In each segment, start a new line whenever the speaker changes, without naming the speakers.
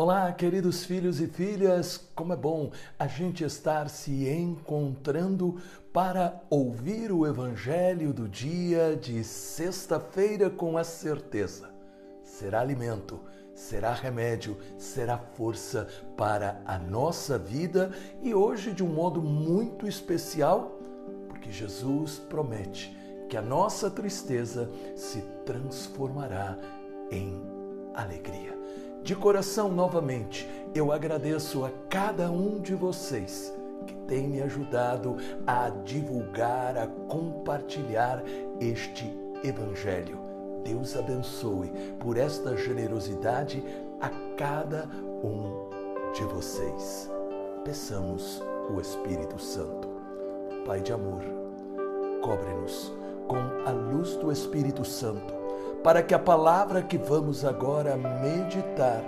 Olá, queridos filhos e filhas, como é bom a gente estar se encontrando para ouvir o Evangelho do dia de sexta-feira com a certeza. Será alimento, será remédio, será força para a nossa vida e hoje de um modo muito especial, porque Jesus promete que a nossa tristeza se transformará em alegria. De coração, novamente, eu agradeço a cada um de vocês que tem me ajudado a divulgar, a compartilhar este Evangelho. Deus abençoe por esta generosidade a cada um de vocês. Peçamos o Espírito Santo. Pai de amor, cobre-nos com a luz do Espírito Santo para que a palavra que vamos agora meditar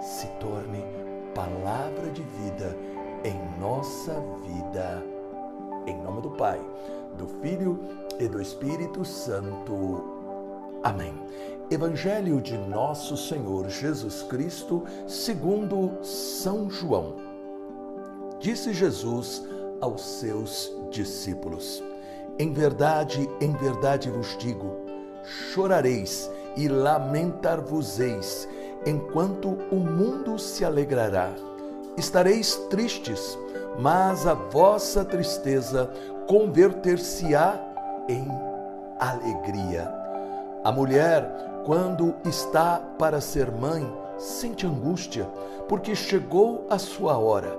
se torne palavra de vida em nossa vida. Em nome do Pai, do Filho e do Espírito Santo. Amém. Evangelho de Nosso Senhor Jesus Cristo, segundo São João. Disse Jesus aos seus discípulos: Em verdade, em verdade vos digo, chorareis e lamentar-vos-eis, enquanto o mundo se alegrará. Estareis tristes, mas a vossa tristeza converter-se-á em alegria. A mulher, quando está para ser mãe, sente angústia, porque chegou a sua hora.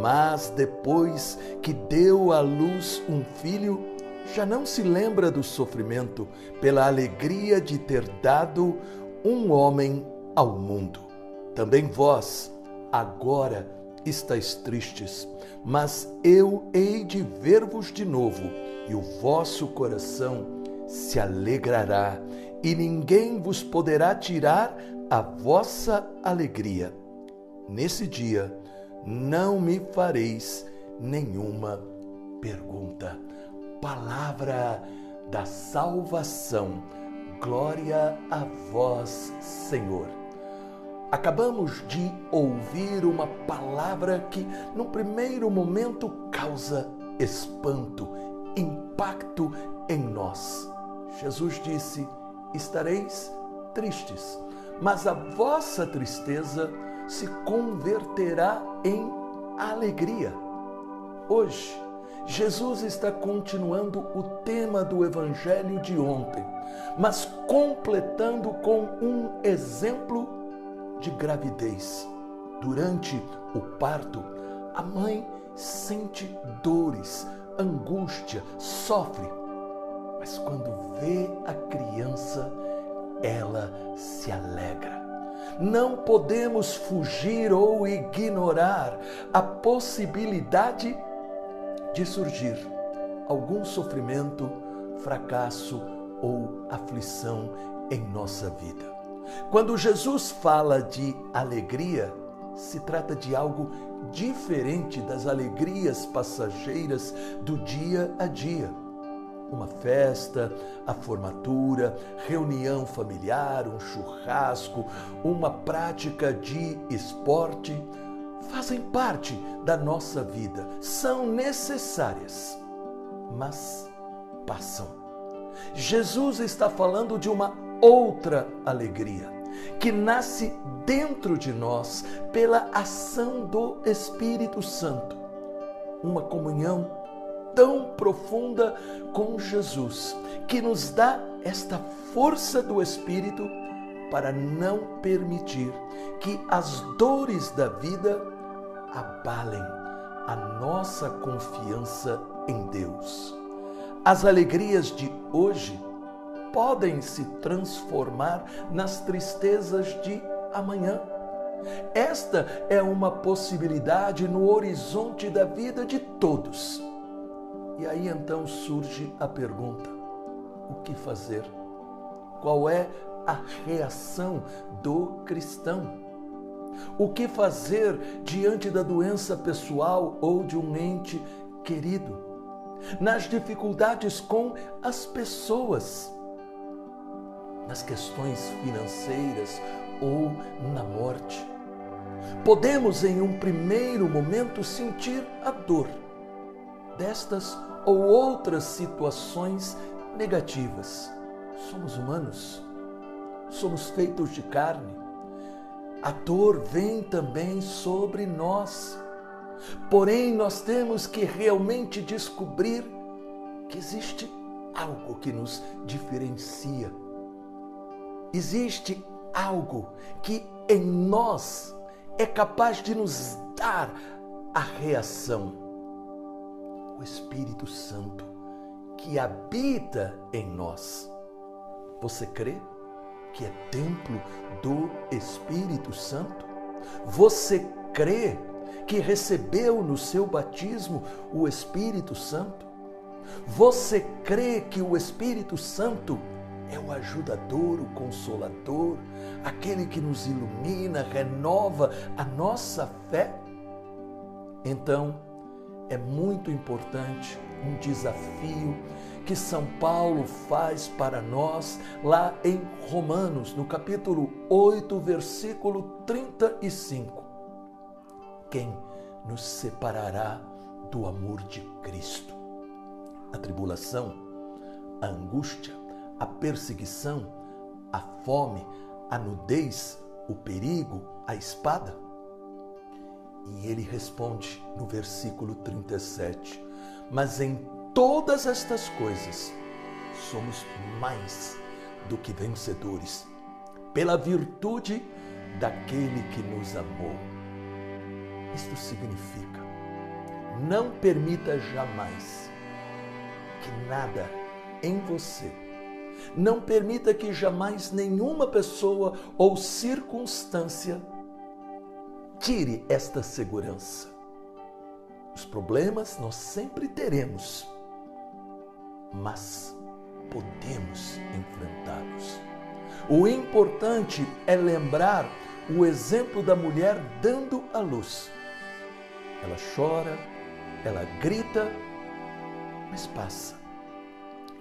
Mas depois que deu à luz um filho, já não se lembra do sofrimento pela alegria de ter dado um homem ao mundo. Também vós, agora, estáis tristes, mas eu hei de ver-vos de novo, e o vosso coração se alegrará, e ninguém vos poderá tirar a vossa alegria. Nesse dia, não me fareis nenhuma pergunta palavra da salvação. Glória a vós, Senhor. Acabamos de ouvir uma palavra que, no primeiro momento, causa espanto, impacto em nós. Jesus disse: Estareis tristes, mas a vossa tristeza se converterá em alegria. Hoje, Jesus está continuando o tema do evangelho de ontem, mas completando com um exemplo de gravidez. Durante o parto, a mãe sente dores, angústia, sofre, mas quando vê a criança, ela se alegra. Não podemos fugir ou ignorar a possibilidade de de surgir algum sofrimento, fracasso ou aflição em nossa vida. Quando Jesus fala de alegria, se trata de algo diferente das alegrias passageiras do dia a dia. Uma festa, a formatura, reunião familiar, um churrasco, uma prática de esporte fazem parte da nossa vida, são necessárias, mas passam. Jesus está falando de uma outra alegria que nasce dentro de nós pela ação do Espírito Santo. Uma comunhão tão profunda com Jesus que nos dá esta força do Espírito para não permitir que as dores da vida abalem a nossa confiança em Deus. As alegrias de hoje podem se transformar nas tristezas de amanhã. Esta é uma possibilidade no horizonte da vida de todos. E aí então surge a pergunta: o que fazer? Qual é a reação do cristão? O que fazer diante da doença pessoal ou de um ente querido? Nas dificuldades com as pessoas, nas questões financeiras ou na morte. podemos em um primeiro momento sentir a dor destas ou outras situações negativas. Somos humanos, somos feitos de carne. A dor vem também sobre nós. Porém, nós temos que realmente descobrir que existe algo que nos diferencia. Existe algo que em nós é capaz de nos dar a reação. O Espírito Santo que habita em nós. Você crê que é templo do Espírito Santo? Você crê que recebeu no seu batismo o Espírito Santo? Você crê que o Espírito Santo é o ajudador, o consolador, aquele que nos ilumina, renova a nossa fé? Então, é muito importante um desafio que São Paulo faz para nós lá em Romanos, no capítulo 8, versículo 35. Quem nos separará do amor de Cristo? A tribulação, a angústia, a perseguição, a fome, a nudez, o perigo, a espada? E ele responde no versículo 37: Mas em todas estas coisas somos mais do que vencedores, pela virtude daquele que nos amou. Isto significa: não permita jamais que nada em você não permita que jamais nenhuma pessoa ou circunstância tire esta segurança. Os problemas nós sempre teremos, mas podemos enfrentá-los. O importante é lembrar o exemplo da mulher dando a luz. Ela chora, ela grita, mas passa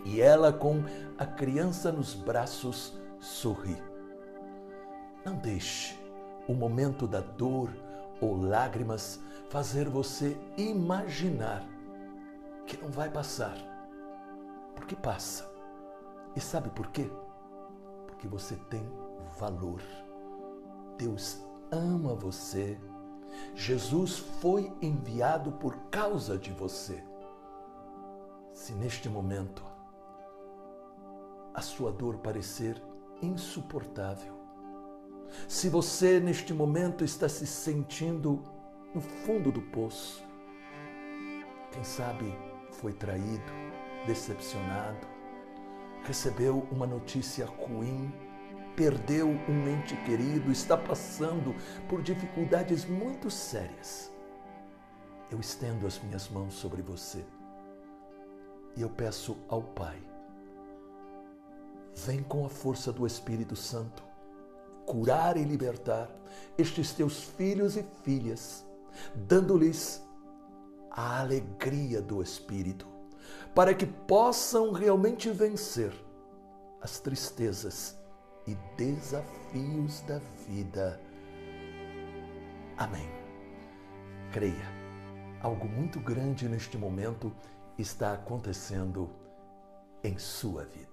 e ela, com a criança nos braços, sorri. Não deixe o momento da dor ou lágrimas fazer você imaginar que não vai passar. Porque passa. E sabe por quê? Porque você tem valor. Deus ama você. Jesus foi enviado por causa de você. Se neste momento a sua dor parecer insuportável. Se você neste momento está se sentindo no fundo do poço, quem sabe foi traído, decepcionado, recebeu uma notícia ruim, perdeu um ente querido, está passando por dificuldades muito sérias. Eu estendo as minhas mãos sobre você e eu peço ao Pai Vem com a força do Espírito Santo curar e libertar estes teus filhos e filhas, dando-lhes a alegria do Espírito, para que possam realmente vencer as tristezas e desafios da vida. Amém. Creia, algo muito grande neste momento está acontecendo em sua vida.